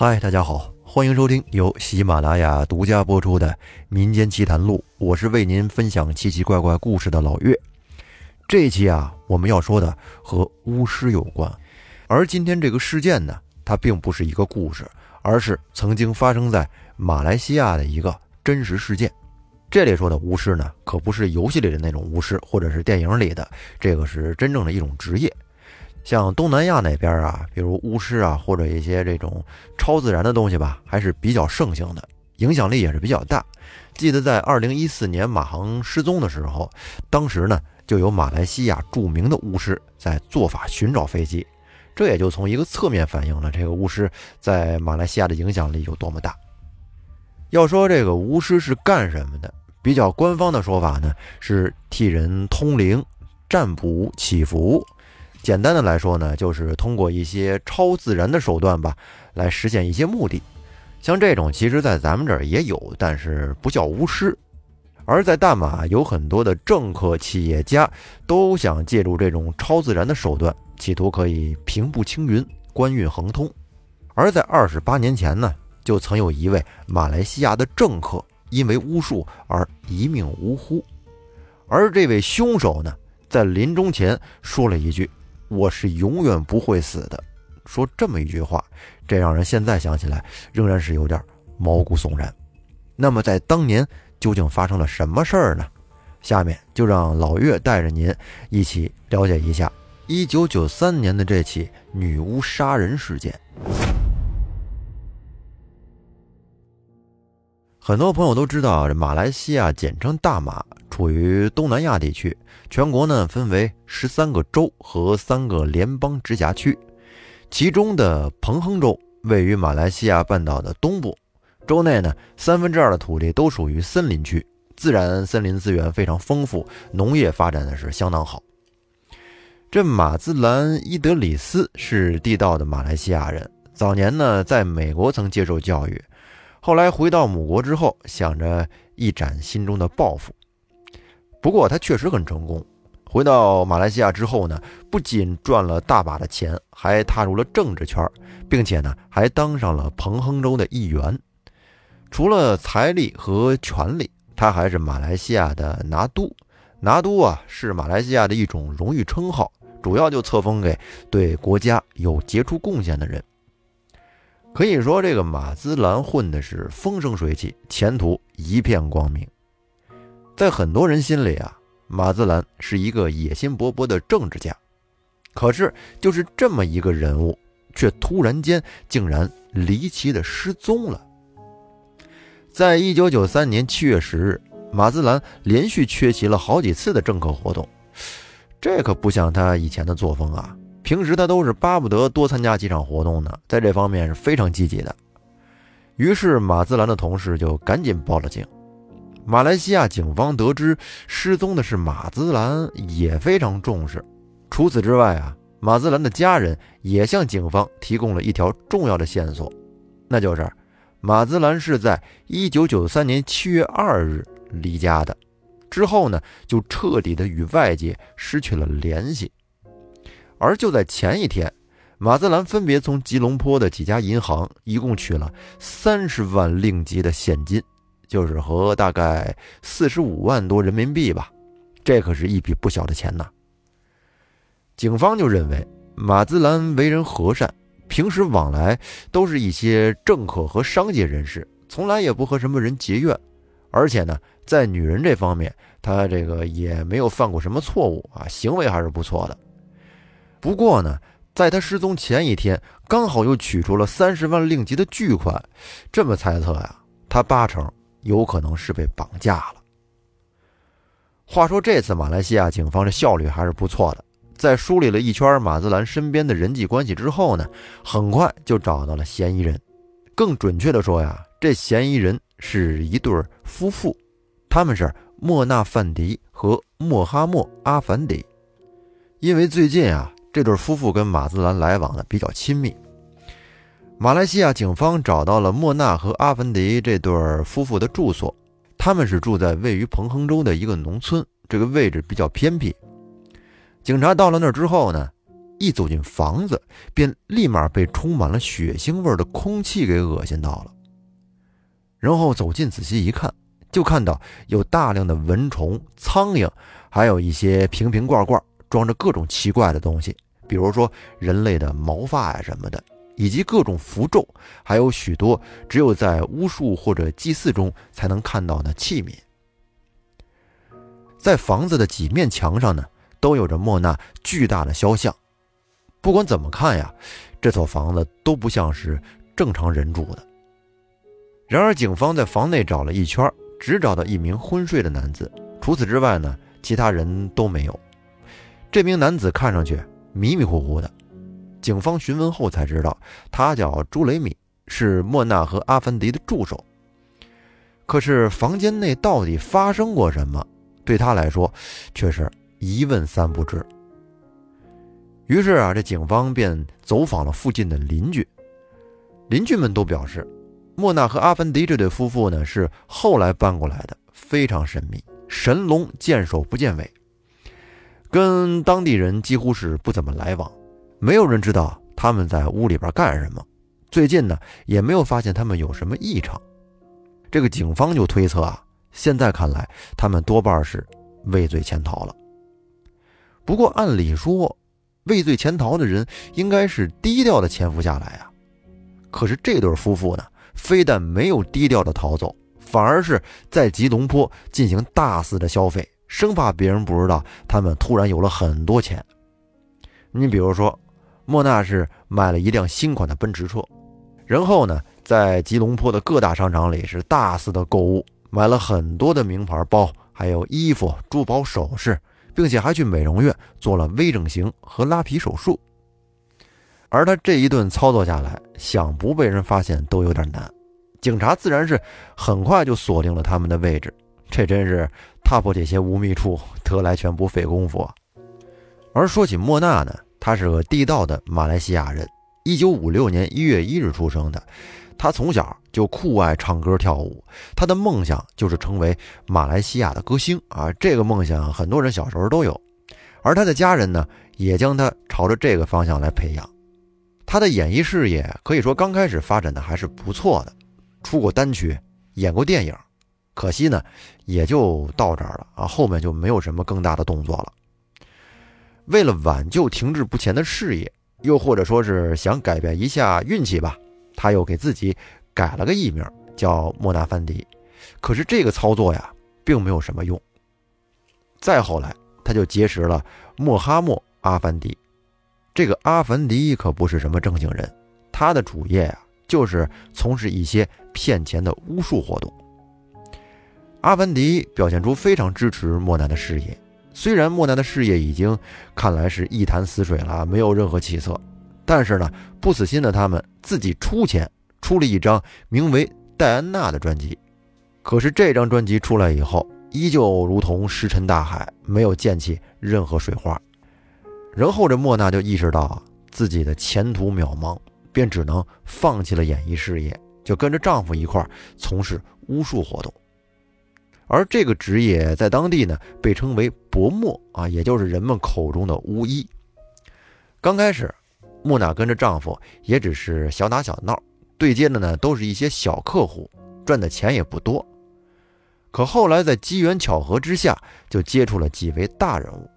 嗨，大家好，欢迎收听由喜马拉雅独家播出的《民间奇谈录》，我是为您分享奇奇怪怪故事的老岳。这一期啊，我们要说的和巫师有关，而今天这个事件呢，它并不是一个故事，而是曾经发生在马来西亚的一个真实事件。这里说的巫师呢，可不是游戏里的那种巫师，或者是电影里的，这个是真正的一种职业。像东南亚那边啊，比如巫师啊，或者一些这种超自然的东西吧，还是比较盛行的，影响力也是比较大。记得在二零一四年马航失踪的时候，当时呢就有马来西亚著名的巫师在做法寻找飞机，这也就从一个侧面反映了这个巫师在马来西亚的影响力有多么大。要说这个巫师是干什么的，比较官方的说法呢是替人通灵、占卜、祈福。简单的来说呢，就是通过一些超自然的手段吧，来实现一些目的。像这种，其实在咱们这儿也有，但是不叫巫师。而在大马，有很多的政客、企业家都想借助这种超自然的手段，企图可以平步青云、官运亨通。而在二十八年前呢，就曾有一位马来西亚的政客因为巫术而一命呜呼。而这位凶手呢，在临终前说了一句。我是永远不会死的，说这么一句话，这让人现在想起来仍然是有点毛骨悚然。那么在当年究竟发生了什么事儿呢？下面就让老岳带着您一起了解一下1993年的这起女巫杀人事件。很多朋友都知道，这马来西亚简称大马，处于东南亚地区。全国呢分为十三个州和三个联邦直辖区，其中的彭亨州位于马来西亚半岛的东部。州内呢三分之二的土地都属于森林区，自然森林资源非常丰富，农业发展的是相当好。这马兹兰伊德里斯是地道的马来西亚人，早年呢在美国曾接受教育。后来回到母国之后，想着一展心中的抱负。不过他确实很成功。回到马来西亚之后呢，不仅赚了大把的钱，还踏入了政治圈，并且呢还当上了彭亨州的议员。除了财力和权力，他还是马来西亚的拿督。拿督啊，是马来西亚的一种荣誉称号，主要就册封给对国家有杰出贡献的人。可以说，这个马兹兰混的是风生水起，前途一片光明。在很多人心里啊，马兹兰是一个野心勃勃的政治家。可是，就是这么一个人物，却突然间竟然离奇的失踪了。在一九九三年七月十日，马兹兰连续缺席了好几次的政客活动，这可不像他以前的作风啊。平时他都是巴不得多参加几场活动呢，在这方面是非常积极的。于是马兹兰的同事就赶紧报了警。马来西亚警方得知失踪的是马兹兰，也非常重视。除此之外啊，马兹兰的家人也向警方提供了一条重要的线索，那就是马兹兰是在1993年7月2日离家的，之后呢就彻底的与外界失去了联系。而就在前一天，马兹兰分别从吉隆坡的几家银行一共取了三十万令吉的现金，就是和大概四十五万多人民币吧，这可是一笔不小的钱呐。警方就认为马兹兰为人和善，平时往来都是一些政客和商界人士，从来也不和什么人结怨，而且呢，在女人这方面，他这个也没有犯过什么错误啊，行为还是不错的。不过呢，在他失踪前一天，刚好又取出了三十万令吉的巨款，这么猜测呀，他八成有可能是被绑架了。话说这次马来西亚警方的效率还是不错的，在梳理了一圈马兹兰身边的人际关系之后呢，很快就找到了嫌疑人。更准确的说呀，这嫌疑人是一对夫妇，他们是莫纳范迪和莫哈默阿凡迪。因为最近啊。这对夫妇跟马兹兰来往的比较亲密。马来西亚警方找到了莫纳和阿凡迪这对夫妇的住所，他们是住在位于彭亨州的一个农村，这个位置比较偏僻。警察到了那儿之后呢，一走进房子，便立马被充满了血腥味的空气给恶心到了。然后走近仔细一看，就看到有大量的蚊虫、苍蝇，还有一些瓶瓶罐罐装着各种奇怪的东西，比如说人类的毛发呀什么的，以及各种符咒，还有许多只有在巫术或者祭祀中才能看到的器皿。在房子的几面墙上呢，都有着莫娜巨大的肖像。不管怎么看呀，这所房子都不像是正常人住的。然而，警方在房内找了一圈，只找到一名昏睡的男子。除此之外呢，其他人都没有。这名男子看上去迷迷糊糊的。警方询问后才知道，他叫朱雷米，是莫娜和阿凡迪的助手。可是，房间内到底发生过什么，对他来说却是一问三不知。于是啊，这警方便走访了附近的邻居。邻居们都表示。莫娜和阿凡迪这对夫妇呢，是后来搬过来的，非常神秘，神龙见首不见尾，跟当地人几乎是不怎么来往，没有人知道他们在屋里边干什么。最近呢，也没有发现他们有什么异常。这个警方就推测啊，现在看来，他们多半是畏罪潜逃了。不过按理说，畏罪潜逃的人应该是低调的潜伏下来啊，可是这对夫妇呢？非但没有低调的逃走，反而是在吉隆坡进行大肆的消费，生怕别人不知道他们突然有了很多钱。你比如说，莫娜是买了一辆新款的奔驰车，然后呢，在吉隆坡的各大商场里是大肆的购物，买了很多的名牌包，还有衣服、珠宝首饰，并且还去美容院做了微整形和拉皮手术。而他这一顿操作下来，想不被人发现都有点难。警察自然是很快就锁定了他们的位置。这真是踏破铁鞋无觅处，得来全不费工夫！而说起莫娜呢，她是个地道的马来西亚人，一九五六年一月一日出生的。她从小就酷爱唱歌跳舞，她的梦想就是成为马来西亚的歌星啊！这个梦想很多人小时候都有，而她的家人呢，也将她朝着这个方向来培养。他的演艺事业可以说刚开始发展的还是不错的，出过单曲，演过电影，可惜呢，也就到这儿了啊，后面就没有什么更大的动作了。为了挽救停滞不前的事业，又或者说是想改变一下运气吧，他又给自己改了个艺名叫莫纳凡迪。可是这个操作呀，并没有什么用。再后来，他就结识了穆哈默阿凡迪。这个阿凡迪可不是什么正经人，他的主业啊，就是从事一些骗钱的巫术活动。阿凡迪表现出非常支持莫南的事业，虽然莫南的事业已经看来是一潭死水了，没有任何起色，但是呢，不死心的他们自己出钱出了一张名为《戴安娜》的专辑。可是这张专辑出来以后，依旧如同石沉大海，没有溅起任何水花。然后这莫娜就意识到自己的前途渺茫，便只能放弃了演艺事业，就跟着丈夫一块从事巫术活动。而这个职业在当地呢，被称为薄墨啊，也就是人们口中的巫医。刚开始，木娜跟着丈夫也只是小打小闹，对接的呢都是一些小客户，赚的钱也不多。可后来在机缘巧合之下，就接触了几位大人物。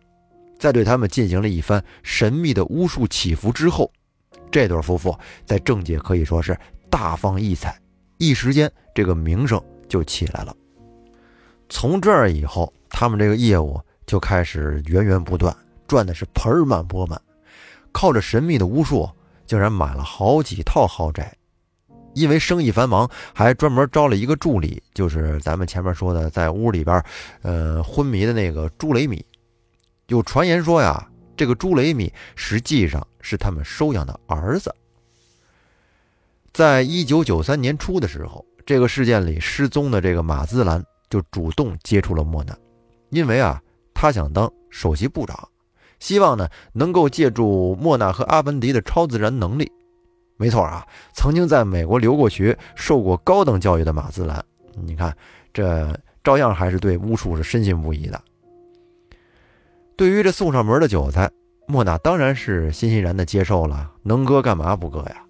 在对他们进行了一番神秘的巫术祈福之后，这对夫妇在政界可以说是大放异彩，一时间这个名声就起来了。从这儿以后，他们这个业务就开始源源不断，赚的是盆满钵满，靠着神秘的巫术，竟然买了好几套豪宅。因为生意繁忙，还专门招了一个助理，就是咱们前面说的在屋里边，呃，昏迷的那个朱雷米。有传言说呀，这个朱雷米实际上是他们收养的儿子。在一九九三年初的时候，这个事件里失踪的这个马兹兰就主动接触了莫娜，因为啊，他想当首席部长，希望呢能够借助莫娜和阿凡迪的超自然能力。没错啊，曾经在美国留过学、受过高等教育的马兹兰，你看这照样还是对巫术是深信不疑的。对于这送上门的韭菜，莫娜当然是欣欣然的接受了，能割干嘛不割呀？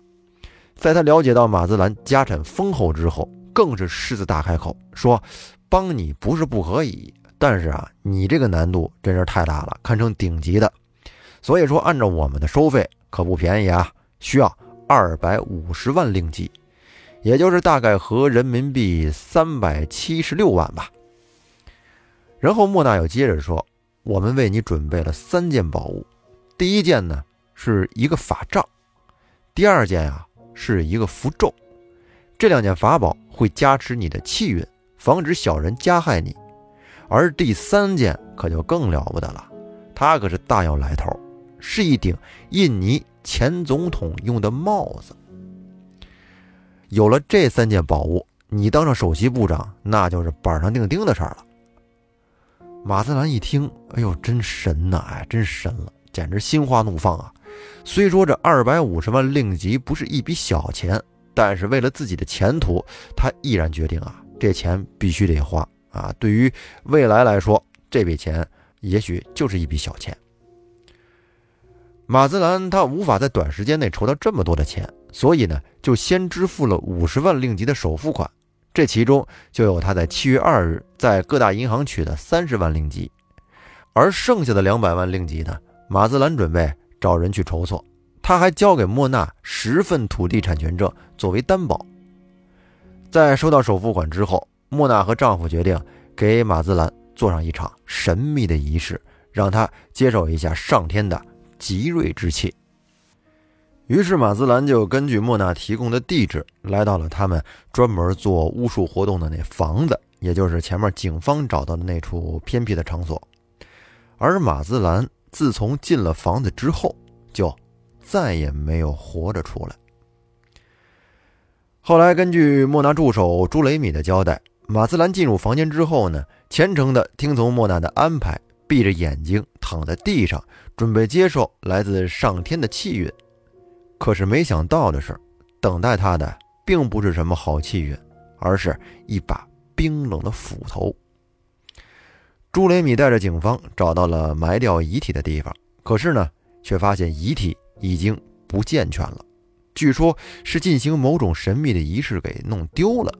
在他了解到马兹兰家产丰厚之后，更是狮子大开口说：“帮你不是不可以，但是啊，你这个难度真是太大了，堪称顶级的。所以说，按照我们的收费可不便宜啊，需要二百五十万令吉，也就是大概合人民币三百七十六万吧。”然后莫娜又接着说：“我们为你准备了三件宝物，第一件呢是一个法杖，第二件啊。”是一个符咒，这两件法宝会加持你的气运，防止小人加害你。而第三件可就更了不得了，它可是大有来头，是一顶印尼前总统用的帽子。有了这三件宝物，你当上首席部长，那就是板上钉钉的事儿了。马自兰一听，哎呦，真神呐！哎，真神了，简直心花怒放啊！虽说这二百五十万令吉不是一笔小钱，但是为了自己的前途，他毅然决定啊，这钱必须得花啊。对于未来来说，这笔钱也许就是一笔小钱。马自兰他无法在短时间内筹到这么多的钱，所以呢，就先支付了五十万令吉的首付款，这其中就有他在七月二日在各大银行取的三十万令吉，而剩下的两百万令吉呢，马自兰准备。找人去筹措，他还交给莫娜十份土地产权证作为担保。在收到首付款之后，莫娜和丈夫决定给马兹兰做上一场神秘的仪式，让他接受一下上天的吉瑞之气。于是马兹兰就根据莫娜提供的地址，来到了他们专门做巫术活动的那房子，也就是前面警方找到的那处偏僻的场所。而马兹兰。自从进了房子之后，就再也没有活着出来。后来，根据莫娜助手朱雷米的交代，马兹兰进入房间之后呢，虔诚地听从莫娜的安排，闭着眼睛躺在地上，准备接受来自上天的气运。可是，没想到的是，等待他的并不是什么好气运，而是一把冰冷的斧头。朱雷米带着警方找到了埋掉遗体的地方，可是呢，却发现遗体已经不健全了，据说是进行某种神秘的仪式给弄丢了。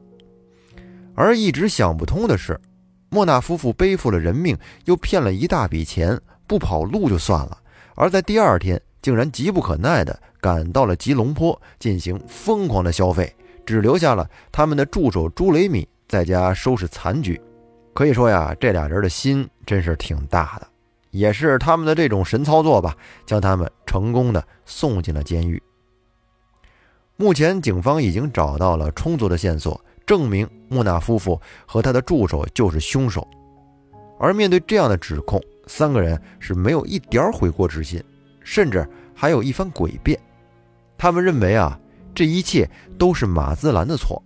而一直想不通的是，莫纳夫妇背负了人命，又骗了一大笔钱，不跑路就算了，而在第二天竟然急不可耐地赶到了吉隆坡进行疯狂的消费，只留下了他们的助手朱雷米在家收拾残局。可以说呀，这俩人的心真是挺大的，也是他们的这种神操作吧，将他们成功的送进了监狱。目前，警方已经找到了充足的线索，证明穆纳夫妇和他的助手就是凶手。而面对这样的指控，三个人是没有一点悔过之心，甚至还有一番诡辩。他们认为啊，这一切都是马兹兰的错。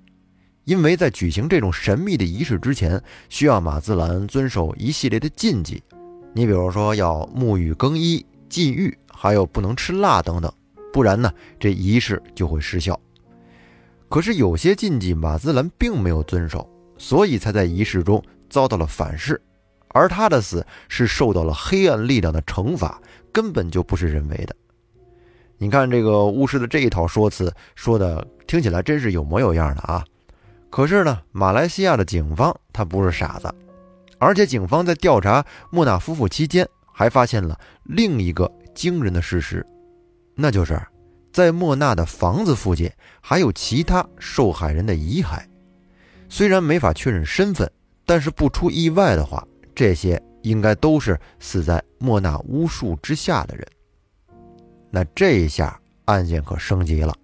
因为在举行这种神秘的仪式之前，需要马兹兰遵守一系列的禁忌，你比如说要沐浴更衣、禁欲，还有不能吃辣等等，不然呢，这仪式就会失效。可是有些禁忌马兹兰并没有遵守，所以才在仪式中遭到了反噬，而他的死是受到了黑暗力量的惩罚，根本就不是人为的。你看这个巫师的这一套说辞，说的听起来真是有模有样的啊。可是呢，马来西亚的警方他不是傻子，而且警方在调查莫纳夫妇期间，还发现了另一个惊人的事实，那就是在莫纳的房子附近还有其他受害人的遗骸。虽然没法确认身份，但是不出意外的话，这些应该都是死在莫纳巫术之下的人。那这一下案件可升级了。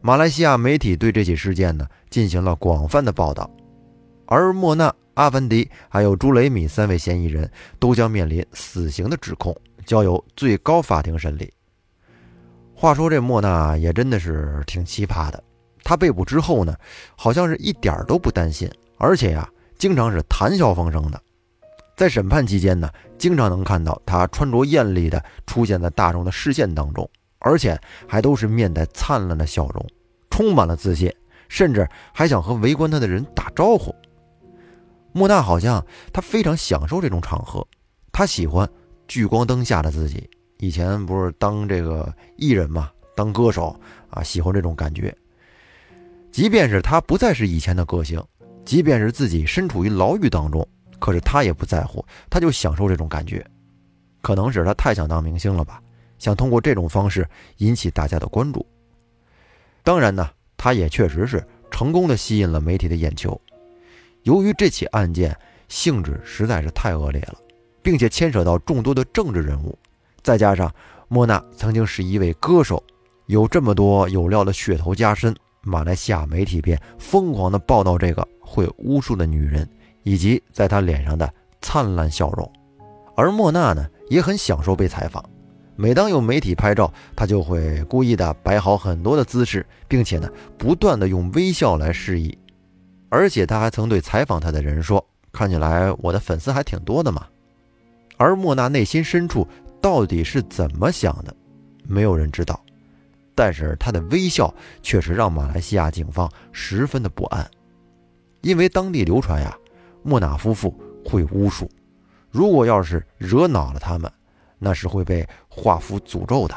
马来西亚媒体对这起事件呢进行了广泛的报道，而莫纳、阿凡迪还有朱雷米三位嫌疑人都将面临死刑的指控，交由最高法庭审理。话说这莫娜也真的是挺奇葩的，她被捕之后呢，好像是一点都不担心，而且呀，经常是谈笑风生的。在审判期间呢，经常能看到她穿着艳丽的出现在大众的视线当中。而且还都是面带灿烂的笑容，充满了自信，甚至还想和围观他的人打招呼。莫娜好像她非常享受这种场合，她喜欢聚光灯下的自己，以前不是当这个艺人嘛，当歌手啊，喜欢这种感觉。即便是他不再是以前的歌星，即便是自己身处于牢狱当中，可是他也不在乎，他就享受这种感觉。可能是他太想当明星了吧，想通过这种方式引起大家的关注。当然呢，他也确实是成功的吸引了媒体的眼球。由于这起案件性质实在是太恶劣了，并且牵扯到众多的政治人物，再加上莫娜曾经是一位歌手，有这么多有料的噱头加深，马来西亚媒体便疯狂的报道这个会巫术的女人以及在她脸上的灿烂笑容。而莫娜呢，也很享受被采访。每当有媒体拍照，她就会故意的摆好很多的姿势，并且呢，不断的用微笑来示意。而且她还曾对采访她的人说：“看起来我的粉丝还挺多的嘛。”而莫娜内心深处到底是怎么想的，没有人知道。但是他的微笑确实让马来西亚警方十分的不安，因为当地流传呀，莫娜夫妇会巫术，如果要是惹恼了他们，那是会被画符诅咒的。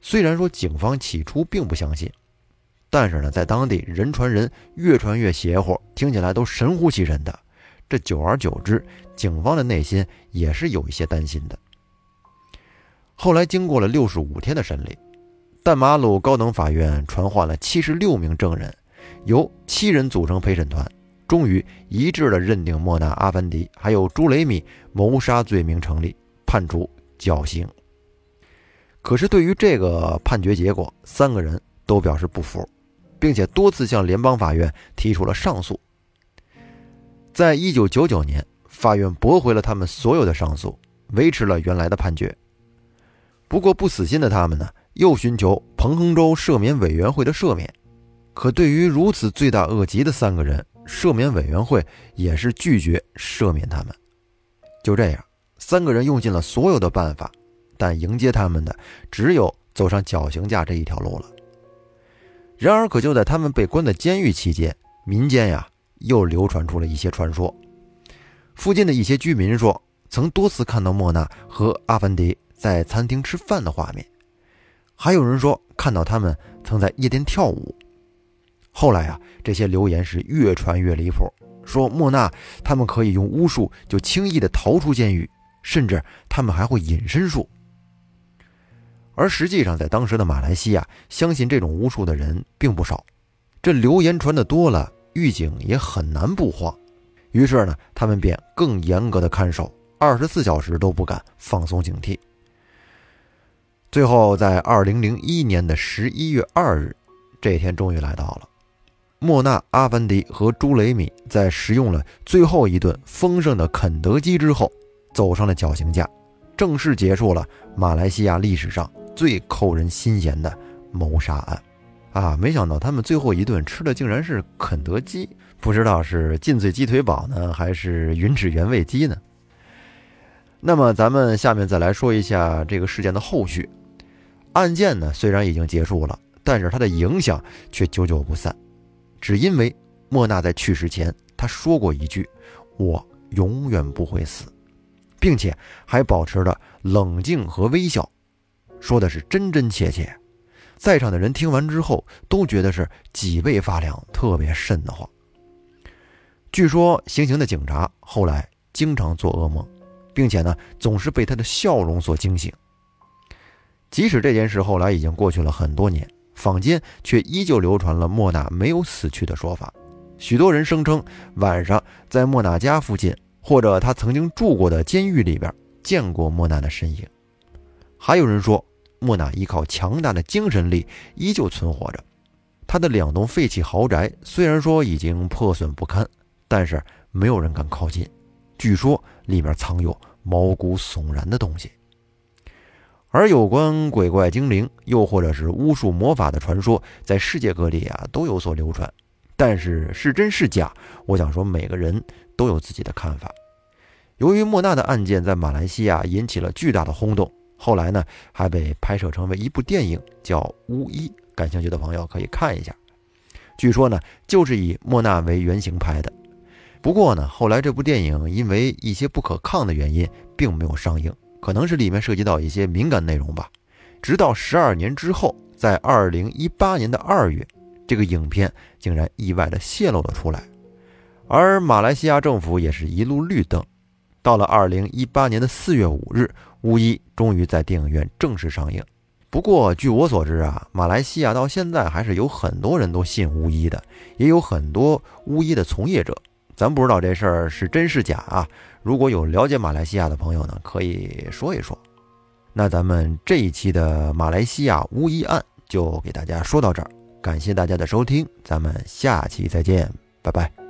虽然说警方起初并不相信。但是呢，在当地人传人，越传越邪乎，听起来都神乎其神的。这久而久之，警方的内心也是有一些担心的。后来经过了六十五天的审理，淡马鲁高等法院传唤了七十六名证人，由七人组成陪审团，终于一致的认定莫纳阿凡迪还有朱雷米谋杀罪名成立，判处绞刑。可是对于这个判决结果，三个人都表示不服。并且多次向联邦法院提出了上诉。在一九九九年，法院驳回了他们所有的上诉，维持了原来的判决。不过不死心的他们呢，又寻求彭亨州赦免委员会的赦免。可对于如此罪大恶极的三个人，赦免委员会也是拒绝赦免他们。就这样，三个人用尽了所有的办法，但迎接他们的只有走上绞刑架这一条路了。然而，可就在他们被关在监狱期间，民间呀又流传出了一些传说。附近的一些居民说，曾多次看到莫娜和阿凡迪在餐厅吃饭的画面，还有人说看到他们曾在夜店跳舞。后来啊，这些流言是越传越离谱，说莫娜他们可以用巫术就轻易的逃出监狱，甚至他们还会隐身术。而实际上，在当时的马来西亚，相信这种巫术的人并不少。这流言传得多了，狱警也很难不慌。于是呢，他们便更严格的看守，二十四小时都不敢放松警惕。最后，在二零零一年的十一月二日，这天终于来到了。莫纳阿凡迪和朱雷米在食用了最后一顿丰盛的肯德基之后，走上了绞刑架，正式结束了马来西亚历史上。最扣人心弦的谋杀案，啊！没想到他们最后一顿吃的竟然是肯德基，不知道是劲脆鸡腿堡呢，还是云指原味鸡呢？那么咱们下面再来说一下这个事件的后续。案件呢虽然已经结束了，但是它的影响却久久不散，只因为莫娜在去世前他说过一句：“我永远不会死”，并且还保持着冷静和微笑。说的是真真切切，在场的人听完之后都觉得是脊背发凉，特别瘆得慌。据说行刑的警察后来经常做噩梦，并且呢总是被他的笑容所惊醒。即使这件事后来已经过去了很多年，坊间却依旧流传了莫娜没有死去的说法。许多人声称晚上在莫娜家附近或者他曾经住过的监狱里边见过莫娜的身影。还有人说，莫娜依靠强大的精神力依旧存活着。他的两栋废弃豪宅虽然说已经破损不堪，但是没有人敢靠近。据说里面藏有毛骨悚然的东西。而有关鬼怪精灵，又或者是巫术魔法的传说，在世界各地啊都有所流传。但是是真是假，我想说每个人都有自己的看法。由于莫娜的案件在马来西亚引起了巨大的轰动。后来呢，还被拍摄成为一部电影，叫《巫医》。感兴趣的朋友可以看一下。据说呢，就是以莫娜为原型拍的。不过呢，后来这部电影因为一些不可抗的原因，并没有上映，可能是里面涉及到一些敏感内容吧。直到十二年之后，在二零一八年的二月，这个影片竟然意外的泄露了出来，而马来西亚政府也是一路绿灯。到了二零一八年的四月五日，《巫医》终于在电影院正式上映。不过，据我所知啊，马来西亚到现在还是有很多人都信巫医的，也有很多巫医的从业者。咱不知道这事儿是真是假啊！如果有了解马来西亚的朋友呢，可以说一说。那咱们这一期的马来西亚巫医案就给大家说到这儿，感谢大家的收听，咱们下期再见，拜拜。